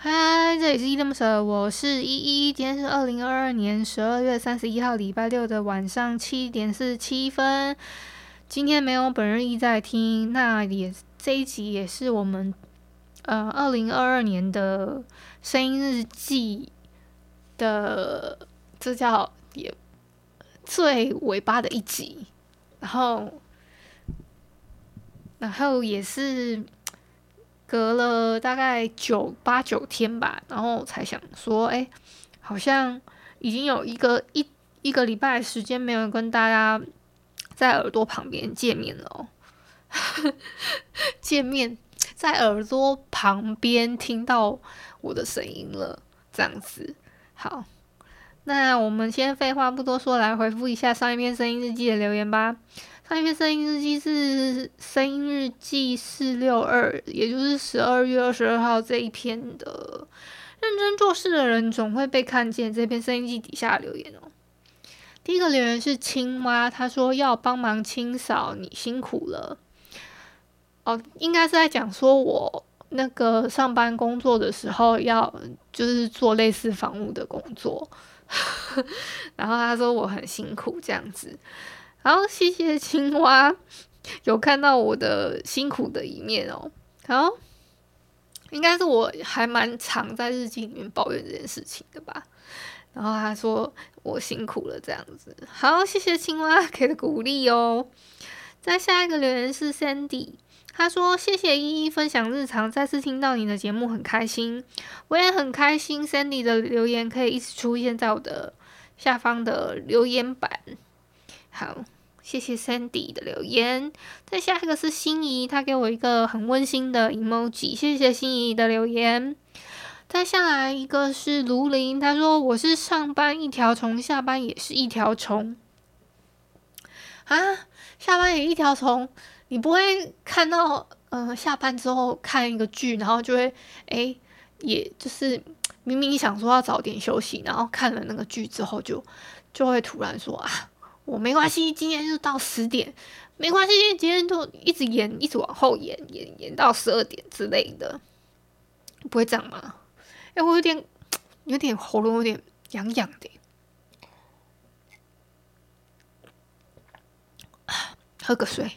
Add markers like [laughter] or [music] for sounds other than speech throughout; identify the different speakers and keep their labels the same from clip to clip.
Speaker 1: 嗨，这里是依依恋不舍，我是依依。今天是二零二二年十二月三十一号礼拜六的晚上七点四十七分。今天没有本日益在听，那也这一集也是我们呃二零二二年的声音日记的，这叫也最尾巴的一集，然后然后也是。隔了大概九八九天吧，然后才想说，哎，好像已经有一个一一个礼拜时间没有跟大家在耳朵旁边见面了哦，[laughs] 见面在耳朵旁边听到我的声音了，这样子。好，那我们先废话不多说，来回复一下上一篇声音日记的留言吧。上一篇声音日记是声音日记四六二，也就是十二月二十二号这一篇的。认真做事的人总会被看见。这篇声音记底下留言哦，第一个留言是青蛙，他说要帮忙清扫，你辛苦了。哦，应该是在讲说我那个上班工作的时候要就是做类似房务的工作，[laughs] 然后他说我很辛苦这样子。好，谢谢青蛙，[laughs] 有看到我的辛苦的一面哦。好，应该是我还蛮常在日记里面抱怨这件事情的吧。然后他说我辛苦了这样子。好，谢谢青蛙 [laughs] 给的鼓励哦。再下一个留言是 Sandy，他说谢谢依依分享日常，再次听到你的节目很开心，我也很开心。Sandy 的留言可以一直出现在我的下方的留言板。好，谢谢 Sandy 的留言。再下一个是心仪，他给我一个很温馨的 emoji，谢谢心仪的留言。再下来一个是卢林，他说我是上班一条虫，下班也是一条虫。啊，下班也一条虫，你不会看到，呃，下班之后看一个剧，然后就会，哎，也就是明明想说要早点休息，然后看了那个剧之后，就就会突然说啊。我没关系，今天就到十点，没关系，今天就一直演，一直往后演，演演到十二点之类的，不会这样吗？哎，我有点，有点喉咙有点痒痒的，[coughs] 喝个水，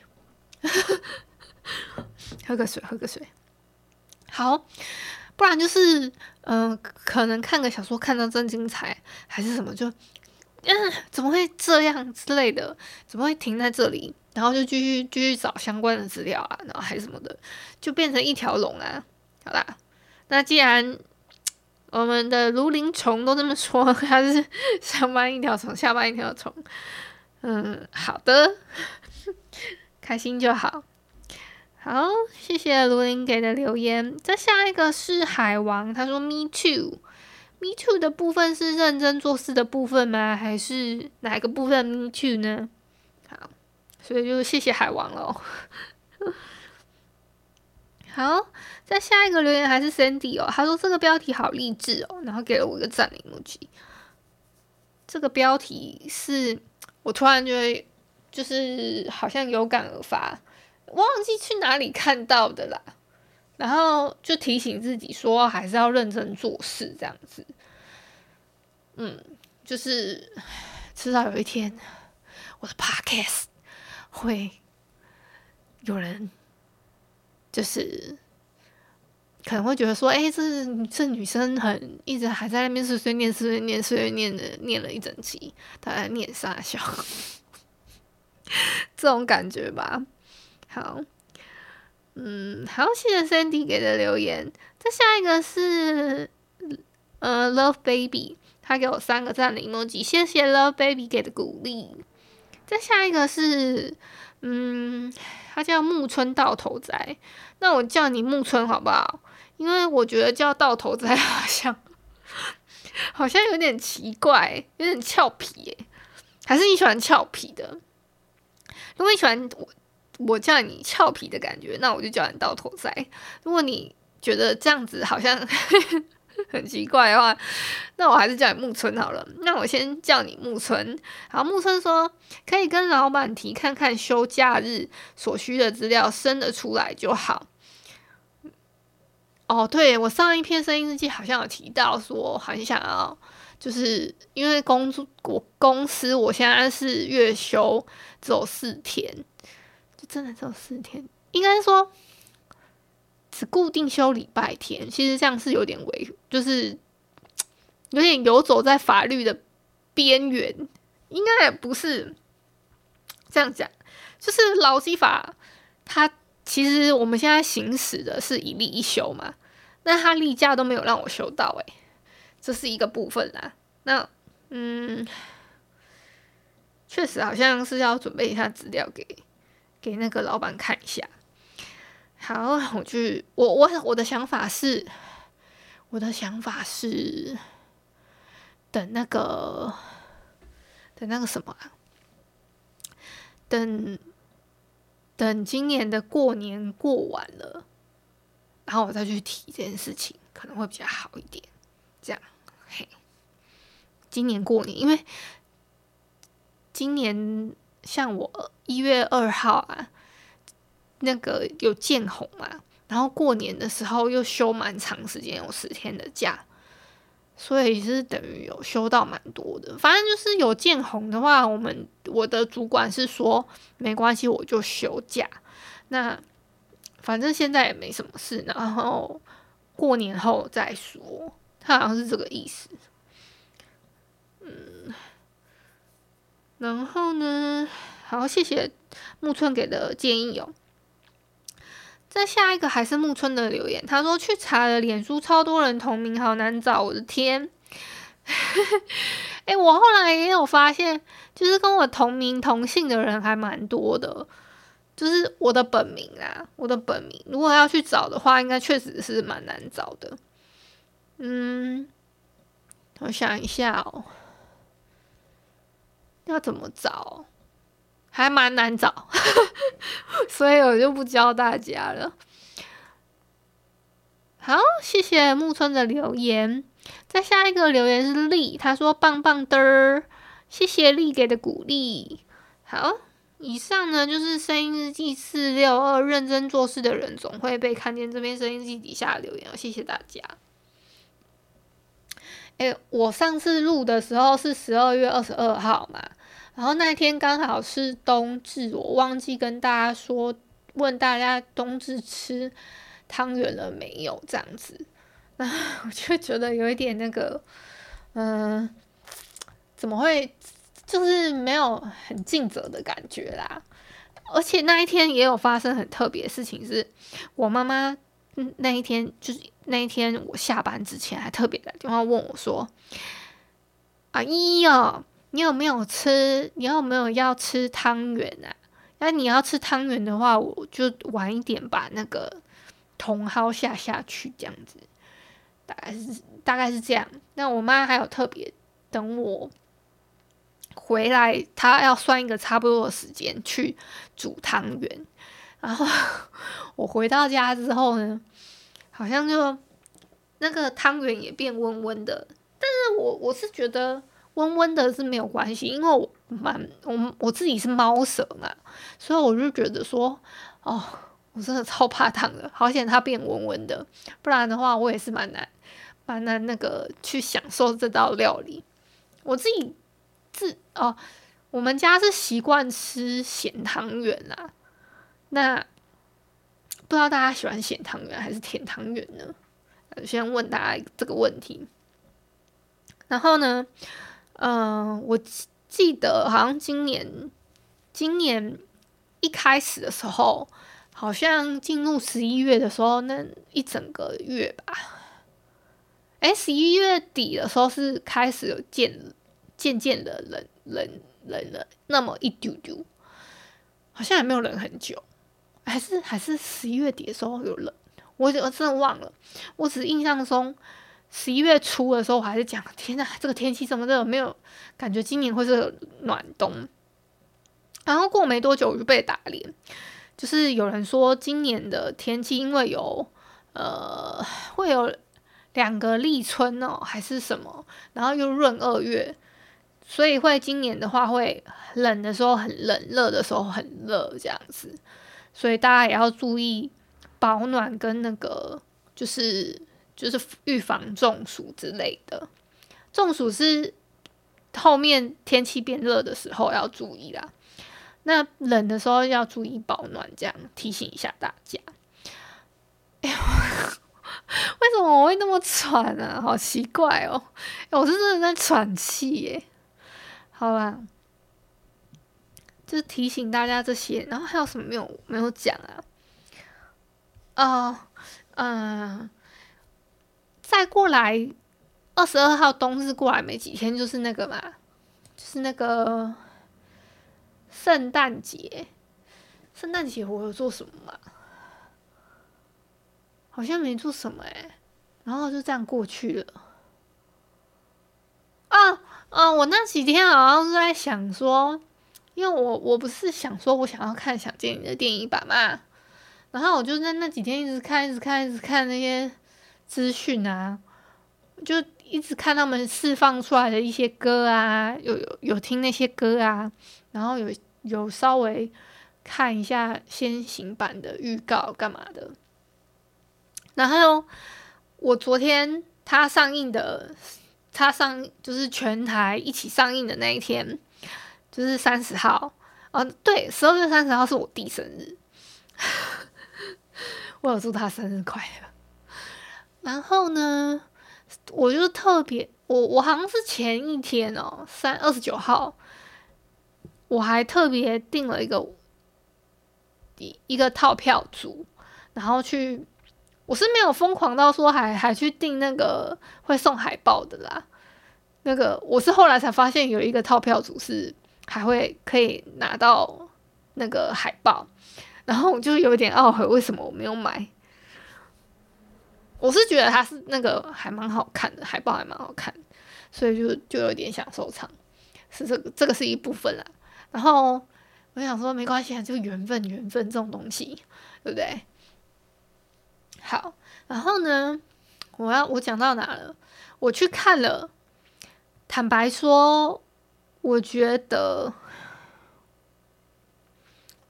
Speaker 1: [laughs] 喝个水，喝个水，好，不然就是，嗯、可能看个小说看到真精彩，还是什么就。嗯，[laughs] 怎么会这样之类的？怎么会停在这里？然后就继续继续找相关的资料啊，然后还什么的，就变成一条龙啊。好啦，那既然 [tsk] 我们的卢林虫都这么说，[laughs] 他是上班一条虫，下班一条虫。嗯，好的，[laughs] 开心就好。好，谢谢卢林给的留言。再下一个是海王，他说 “Me too”。Me too 的部分是认真做事的部分吗？还是哪个部分 Me too 呢？好，所以就谢谢海王喽。好，再下一个留言还是 Sandy 哦，他说这个标题好励志哦，然后给了我一个赞的 emoji。这个标题是我突然觉得就是好像有感而发，忘记去哪里看到的啦。然后就提醒自己说，还是要认真做事，这样子。嗯，就是 [sighs] 迟早有一天，我的 podcast 会有人，就是可能会觉得说，哎，这这女生很一直还在那边碎碎念、碎碎念、碎碎念的念了一整期，她在念傻笑？[laughs] 这种感觉吧。好。嗯，好，谢谢 Sandy 给的留言。再下一个是呃，Love Baby，他给我三个赞的 emoji，谢谢 Love Baby 给的鼓励。再下一个是，嗯，他叫木村到头仔，那我叫你木村好不好？因为我觉得叫到头仔好像 [laughs] 好像有点奇怪，有点俏皮耶。还是你喜欢俏皮的？如果你喜欢我，叫你俏皮的感觉，那我就叫你到头仔。[laughs] 如果你觉得这样子好像 [laughs] 很奇怪的话，那我还是叫你木村好了。那我先叫你木村。好，木村说可以跟老板提看看休假日所需的资料，生得出来就好。哦，对，我上一篇声音日记好像有提到说很想要，就是因为工作我公司我现在是月休只有四天，真的只有四天，应该说只固定休礼拜天。其实这样是有点违，就是有点游走在法律的边缘，应该也不是这样讲，就是劳基法它其实我们现在行使的是一例一休嘛。那他例假都没有让我休到，诶，这是一个部分啦。那嗯，确实好像是要准备一下资料给给那个老板看一下。好，我去，我我我的想法是，我的想法是等那个等那个什么啊，等等今年的过年过完了。然后我再去提这件事情，可能会比较好一点。这样，嘿，今年过年，因为今年像我一月二号啊，那个有见红嘛，然后过年的时候又休蛮长时间，有十天的假，所以是等于有休到蛮多的。反正就是有见红的话，我们我的主管是说没关系，我就休假。那。反正现在也没什么事，然后过年后再说。他好像是这个意思。嗯，然后呢，好，谢谢木村给的建议哦。再下一个还是木村的留言，他说去查了脸书，超多人同名，好难找，我的天！[laughs] 哎，我后来也有发现，就是跟我同名同姓的人还蛮多的。就是我的本名啊，我的本名，如果要去找的话，应该确实是蛮难找的。嗯，我想一下哦，要怎么找，还蛮难找，[laughs] 所以我就不教大家了。好，谢谢木村的留言。再下一个留言是丽，他说棒棒的，谢谢丽给的鼓励。好。以上呢，就是声音日记四六二，认真做事的人总会被看见。这边声音日记底下留言，谢谢大家。诶，我上次录的时候是十二月二十二号嘛，然后那天刚好是冬至，我忘记跟大家说，问大家冬至吃汤圆了没有？这样子，那我就觉得有一点那个，嗯、怎么会？就是没有很尽责的感觉啦，而且那一天也有发生很特别的事情，是我妈妈嗯那一天就是那一天我下班之前还特别打电话问我说：“阿姨哦，你有没有吃？你有没有要吃汤圆啊？那你要吃汤圆的话，我就晚一点把那个茼蒿下下去，这样子，大概是大概是这样。那我妈还有特别等我。”回来，他要算一个差不多的时间去煮汤圆。然后 [laughs] 我回到家之后呢，好像就那个汤圆也变温温的。但是我我是觉得温温的是没有关系，因为我蛮我我自己是猫舌嘛，所以我就觉得说，哦，我真的超怕烫的，好险它变温温的，不然的话我也是蛮难蛮难那个去享受这道料理。我自己。自哦，我们家是习惯吃咸汤圆啦。那不知道大家喜欢咸汤圆还是甜汤圆呢？先问大家这个问题。然后呢，嗯、我记得好像今年今年一开始的时候，好像进入十一月的时候，那一整个月吧。哎，十一月底的时候是开始有渐渐渐的冷冷冷了那么一丢丢，好像也没有冷很久，还是还是十一月底的时候有冷，我我真的忘了，我只是印象中十一月初的时候我还是讲，天呐，这个天气怎么热没有感觉今年会是暖冬，然后过没多久我就被打脸，就是有人说今年的天气因为有呃会有。两个立春哦，还是什么？然后又闰二月，所以会今年的话会冷的时候很冷，热的时候很热这样子。所以大家也要注意保暖跟那个，就是就是预防中暑之类的。中暑是后面天气变热的时候要注意啦。那冷的时候要注意保暖，这样提醒一下大家。哎呦。为什么我会那么喘啊？好奇怪哦！我是真的在喘气耶。好啦，就是提醒大家这些，然后还有什么没有没有讲啊？哦，嗯，再过来二十二号冬至过来没几天，就是那个嘛，就是那个圣诞节。圣诞节我有做什么吗？好像没做什么哎，然后就这样过去了。啊啊！我那几天好像是在想说，因为我我不是想说我想要看《想见你》的电影版嘛，然后我就在那几天一直看，一直看，一直看那些资讯啊，就一直看他们释放出来的一些歌啊，有有有听那些歌啊，然后有有稍微看一下先行版的预告干嘛的。然后我昨天他上映的，他上就是全台一起上映的那一天，就是三十号。哦，对，十二月三十号是我弟生日，[laughs] 我有祝他生日快乐。然后呢，我就特别，我我好像是前一天哦，三二十九号，我还特别订了一个一一个套票组，然后去。我是没有疯狂到说还还去订那个会送海报的啦，那个我是后来才发现有一个套票组是还会可以拿到那个海报，然后我就有点懊悔为什么我没有买。我是觉得它是那个还蛮好看的，海报还蛮好看，所以就就有点想收藏，是这个这个是一部分啦。然后我想说没关系啊，就缘分缘分这种东西，对不对？好，然后呢，我要我讲到哪了？我去看了，坦白说，我觉得，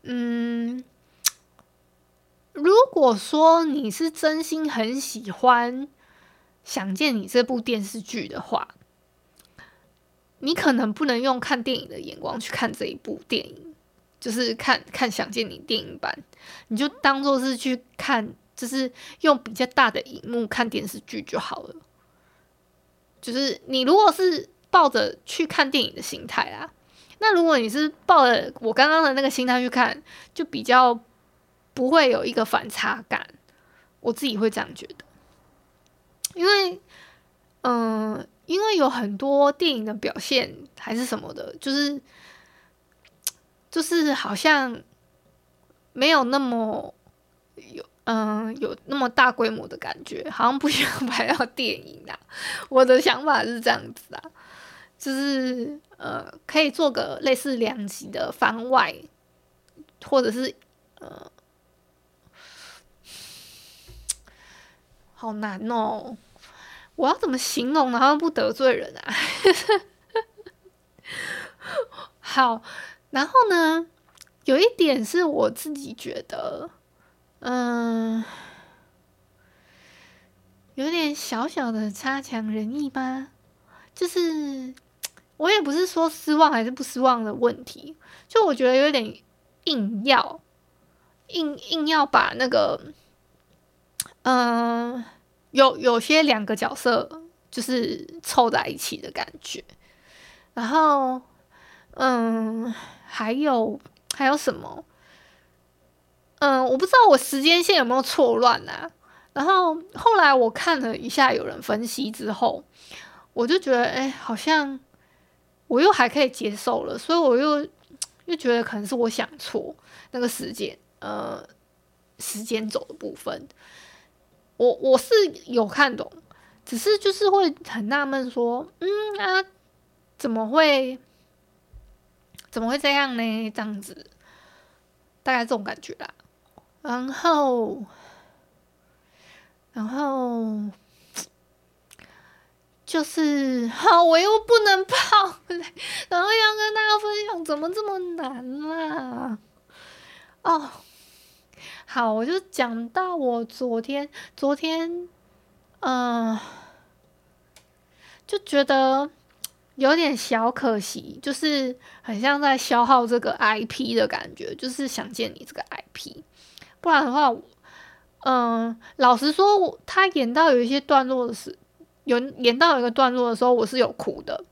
Speaker 1: 嗯，如果说你是真心很喜欢《想见你》这部电视剧的话，你可能不能用看电影的眼光去看这一部电影，就是看看《想见你》电影版，你就当做是去看。就是用比较大的荧幕看电视剧就好了。就是你如果是抱着去看电影的心态啊，那如果你是抱着我刚刚的那个心态去看，就比较不会有一个反差感。我自己会这样觉得，因为，嗯、因为有很多电影的表现还是什么的，就是就是好像没有那么有。嗯，有那么大规模的感觉，好像不需要拍到电影啊。我的想法是这样子啊，就是呃，可以做个类似两集的番外，或者是呃，好难哦，我要怎么形容，然后不得罪人啊？[laughs] 好，然后呢，有一点是我自己觉得。嗯，有点小小的差强人意吧。就是我也不是说失望还是不失望的问题，就我觉得有点硬要硬硬要把那个，嗯，有有些两个角色就是凑在一起的感觉。然后，嗯，还有还有什么？嗯，我不知道我时间线有没有错乱啊。然后后来我看了一下有人分析之后，我就觉得，哎，好像我又还可以接受了，所以我又又觉得可能是我想错那个时间，呃，时间轴的部分，我我是有看懂，只是就是会很纳闷说，嗯啊，怎么会怎么会这样呢？这样子，大概这种感觉啦。然后。然后就是 [laughs] 好，我又不能跑，然后要跟大家分享，怎么这么难啦？哦，好，我就讲到我昨天，昨天，嗯、就觉得有点小可惜，就是很像在消耗这个 IP 的感觉，就是想见你这个 IP，不然的话。嗯，老实说，他演到有一些段落的时，有演到一个段落的时候，我是有哭的，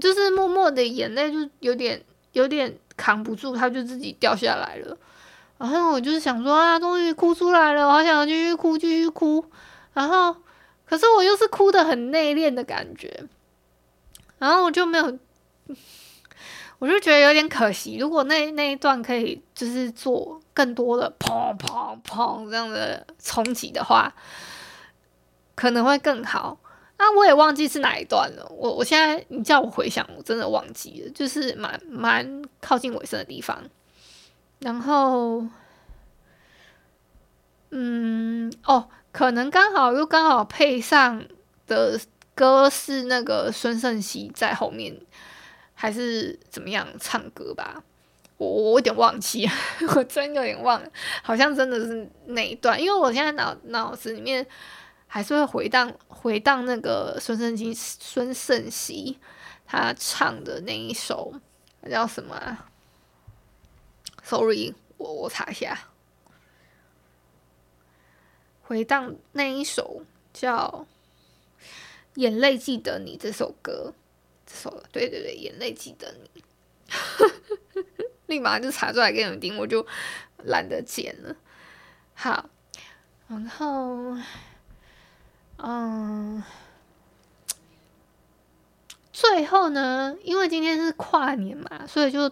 Speaker 1: 就是默默的眼泪就有点有点扛不住，它就自己掉下来了。然后我就是想说啊，终于哭出来了，我好想继续哭，继续哭。然后，可是我又是哭的很内敛的感觉，然后我就没有。我就觉得有点可惜，如果那那一段可以就是做更多的砰砰砰这样的冲击的话，可能会更好。啊，我也忘记是哪一段了。我我现在你叫我回想，我真的忘记了，就是蛮蛮靠近尾声的地方。然后，嗯，哦，可能刚好又刚好配上的歌是那个孙盛熙在后面。还是怎么样唱歌吧，我我有点忘记，[laughs] 我真有点忘了，好像真的是那一段，因为我现在脑脑子里面还是会回荡回荡那个孙盛希孙盛熙他唱的那一首叫什么？Sorry，我我查一下，回荡那一首叫《眼泪记得你》这首歌。这首对对对，眼泪记得你，[laughs] 立马就查出来给你们听，我就懒得剪了。好，然后，嗯，最后呢，因为今天是跨年嘛，所以就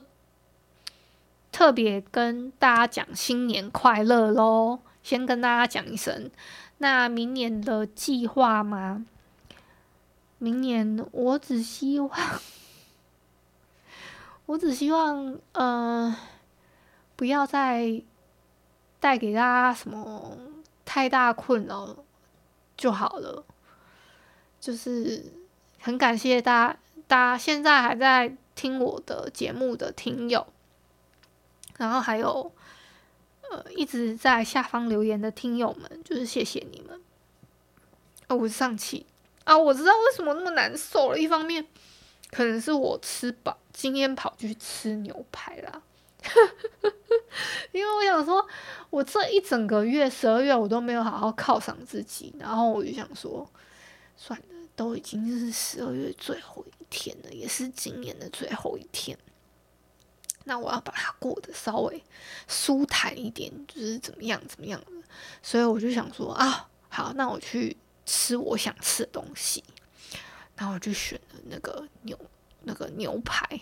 Speaker 1: 特别跟大家讲新年快乐喽。先跟大家讲一声，那明年的计划吗？明年我只希望，[laughs] 我只希望，呃，不要再带给大家什么太大困扰了就好了。就是很感谢大家，大家现在还在听我的节目的听友，然后还有呃一直在下方留言的听友们，就是谢谢你们。哦，我是上气。啊，我知道为什么那么难受了。一方面，可能是我吃饱，今天跑去吃牛排啦。[laughs] 因为我想说，我这一整个月，十二月我都没有好好犒赏自己，然后我就想说，算了，都已经是十二月最后一天了，也是今年的最后一天，那我要把它过得稍微舒坦一点，就是怎么样怎么样的。所以我就想说啊，好，那我去。吃我想吃的东西，然后我就选了那个牛那个牛排，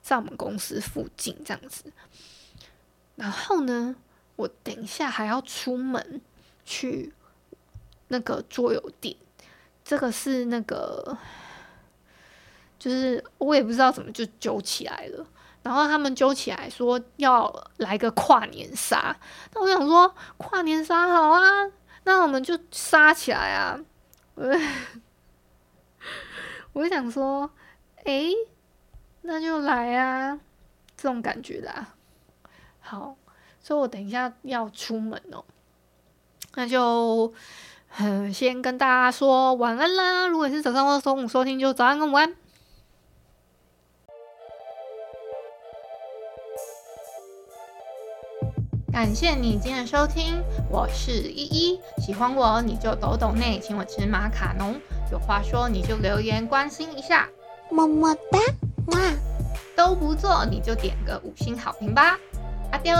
Speaker 1: 在我们公司附近这样子。然后呢，我等一下还要出门去那个桌游店，这个是那个，就是我也不知道怎么就揪起来了。然后他们揪起来说要来个跨年杀，那我想说跨年杀好啊。那我们就杀起来啊！[laughs] 我就想说，哎，那就来啊，这种感觉啦。好，所以我等一下要出门哦，那就嗯，先跟大家说晚安啦。如果是早上或中午收听，就早安跟午安。感谢你今天的收听，我是依依。喜欢我你就抖抖内，请我吃马卡龙。有话说你就留言关心一下，么么哒，哇，都不做你就点个五星好评吧。阿丢。